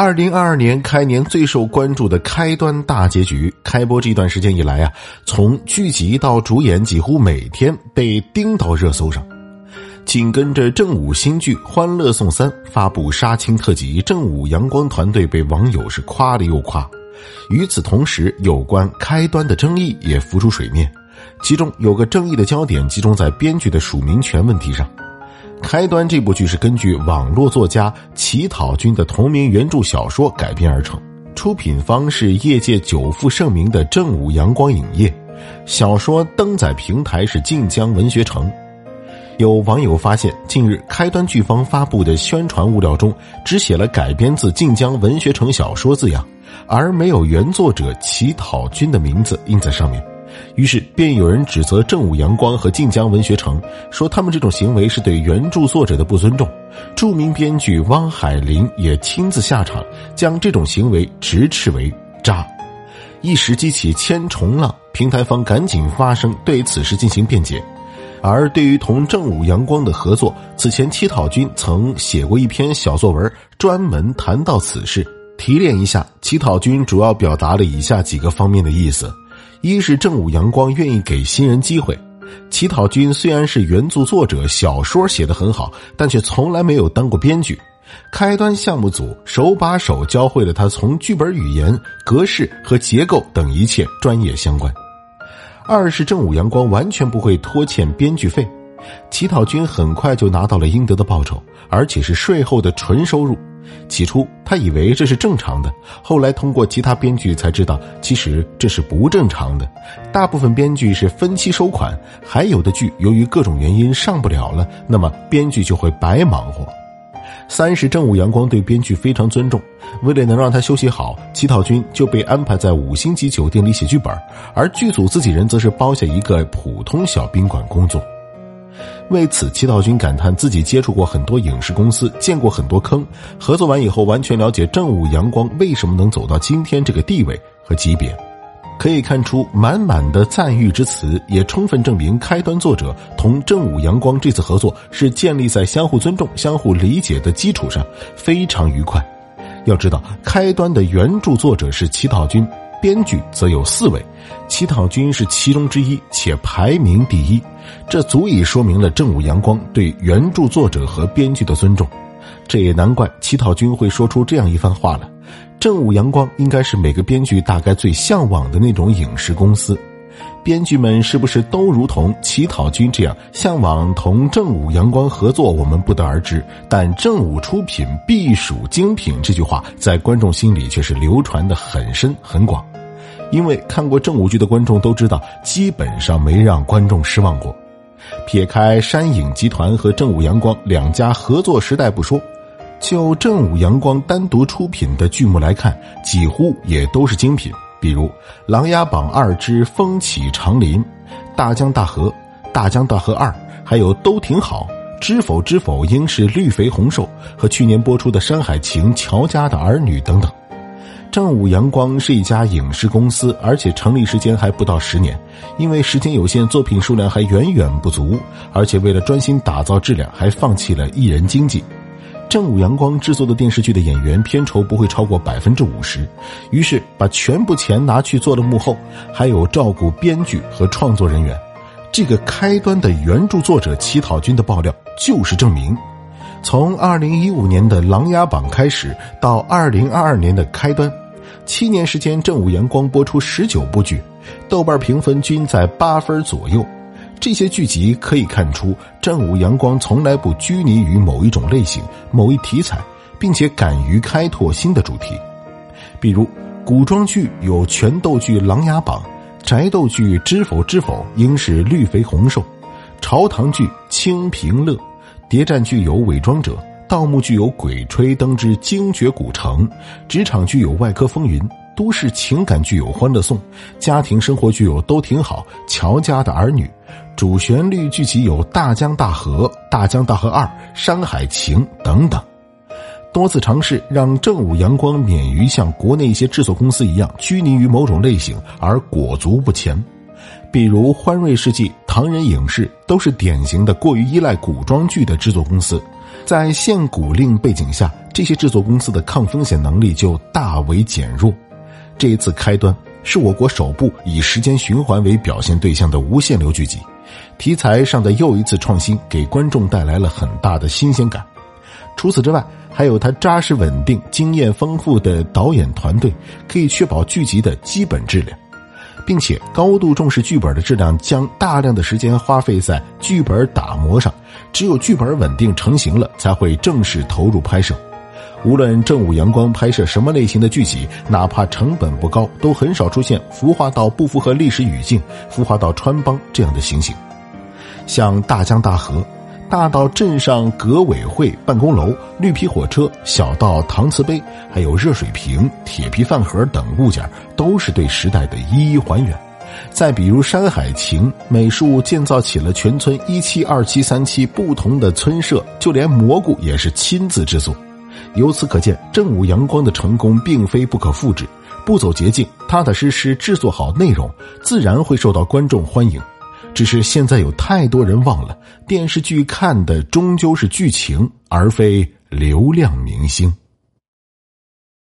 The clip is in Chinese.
二零二二年开年最受关注的开端大结局，开播这段时间以来啊，从剧集到主演，几乎每天被盯到热搜上。紧跟着正午新剧《欢乐颂三》发布杀青特辑，正午阳光团队被网友是夸了又夸。与此同时，有关开端的争议也浮出水面，其中有个争议的焦点集中在编剧的署名权问题上。开端这部剧是根据网络作家乞讨君的同名原著小说改编而成，出品方是业界久负盛名的正午阳光影业，小说登载平台是晋江文学城。有网友发现，近日开端剧方发布的宣传物料中，只写了改编自晋江文学城小说字样，而没有原作者乞讨君的名字印在上面。于是便有人指责正午阳光和晋江文学城，说他们这种行为是对原著作者的不尊重。著名编剧汪海林也亲自下场，将这种行为直斥为渣，一时激起千重浪。平台方赶紧发声，对此事进行辩解。而对于同正午阳光的合作，此前乞讨君曾写过一篇小作文，专门谈到此事。提炼一下，乞讨君主要表达了以下几个方面的意思。一是正午阳光愿意给新人机会，乞讨君虽然是原著作者，小说写得很好，但却从来没有当过编剧。开端项目组手把手教会了他从剧本语言、格式和结构等一切专业相关。二是正午阳光完全不会拖欠编剧费，乞讨君很快就拿到了应得的报酬，而且是税后的纯收入。起初他以为这是正常的，后来通过其他编剧才知道，其实这是不正常的。大部分编剧是分期收款，还有的剧由于各种原因上不了了，那么编剧就会白忙活。三是正午阳光对编剧非常尊重，为了能让他休息好，乞讨君就被安排在五星级酒店里写剧本，而剧组自己人则是包下一个普通小宾馆工作。为此，祈祷君感叹自己接触过很多影视公司，见过很多坑。合作完以后，完全了解正午阳光为什么能走到今天这个地位和级别。可以看出，满满的赞誉之词，也充分证明开端作者同正午阳光这次合作是建立在相互尊重、相互理解的基础上，非常愉快。要知道，开端的原著作者是齐道君。编剧则有四位，乞讨君是其中之一，且排名第一，这足以说明了正午阳光对原著作者和编剧的尊重。这也难怪乞讨君会说出这样一番话了。正午阳光应该是每个编剧大概最向往的那种影视公司，编剧们是不是都如同乞讨君这样向往同正午阳光合作，我们不得而知。但正午出品必属精品这句话，在观众心里却是流传的很深很广。因为看过正午剧的观众都知道，基本上没让观众失望过。撇开山影集团和正午阳光两家合作时代不说，就正午阳光单独出品的剧目来看，几乎也都是精品。比如《琅琊榜二之风起长林》《大江大河》《大江大河二》，还有都挺好，《知否知否应是绿肥红瘦》和去年播出的《山海情》《乔家的儿女》等等。正午阳光是一家影视公司，而且成立时间还不到十年。因为时间有限，作品数量还远远不足，而且为了专心打造质量，还放弃了艺人经济。正午阳光制作的电视剧的演员片酬不会超过百分之五十，于是把全部钱拿去做了幕后，还有照顾编剧和创作人员。这个开端的原著作者乞讨君的爆料就是证明。从二零一五年的《琅琊榜》开始，到二零二二年的开端。七年时间，正午阳光播出十九部剧，豆瓣评分均在八分左右。这些剧集可以看出，正午阳光从来不拘泥于某一种类型、某一题材，并且敢于开拓新的主题。比如，古装剧有拳斗剧《琅琊榜》，宅斗剧《知否知否应是绿肥红瘦》，朝堂剧《清平乐》，谍战剧有《伪装者》。盗墓剧有《鬼吹灯之精绝古城》，职场剧有《外科风云》，都市情感剧有《欢乐颂》，家庭生活剧有《都挺好》，乔家的儿女，主旋律剧集有《大江大河》《大江大河二》《山海情》等等。多次尝试让正午阳光免于像国内一些制作公司一样拘泥于某种类型而裹足不前，比如欢瑞世纪、唐人影视都是典型的过于依赖古装剧的制作公司。在限股令背景下，这些制作公司的抗风险能力就大为减弱。这一次开端是我国首部以时间循环为表现对象的无限流剧集，题材上的又一次创新，给观众带来了很大的新鲜感。除此之外，还有他扎实稳定、经验丰富的导演团队，可以确保剧集的基本质量。并且高度重视剧本的质量，将大量的时间花费在剧本打磨上。只有剧本稳定成型了，才会正式投入拍摄。无论正午阳光拍摄什么类型的剧集，哪怕成本不高，都很少出现孵化到不符合历史语境、孵化到穿帮这样的情形。像大江大河。大到镇上革委会办公楼、绿皮火车，小到搪瓷杯，还有热水瓶、铁皮饭盒等物件，都是对时代的一一还原。再比如《山海情》，美术建造起了全村一期、二期、三期不同的村舍，就连蘑菇也是亲自制作。由此可见，正午阳光的成功并非不可复制，不走捷径，踏踏实实制作好内容，自然会受到观众欢迎。只是现在有太多人忘了，电视剧看的终究是剧情，而非流量明星。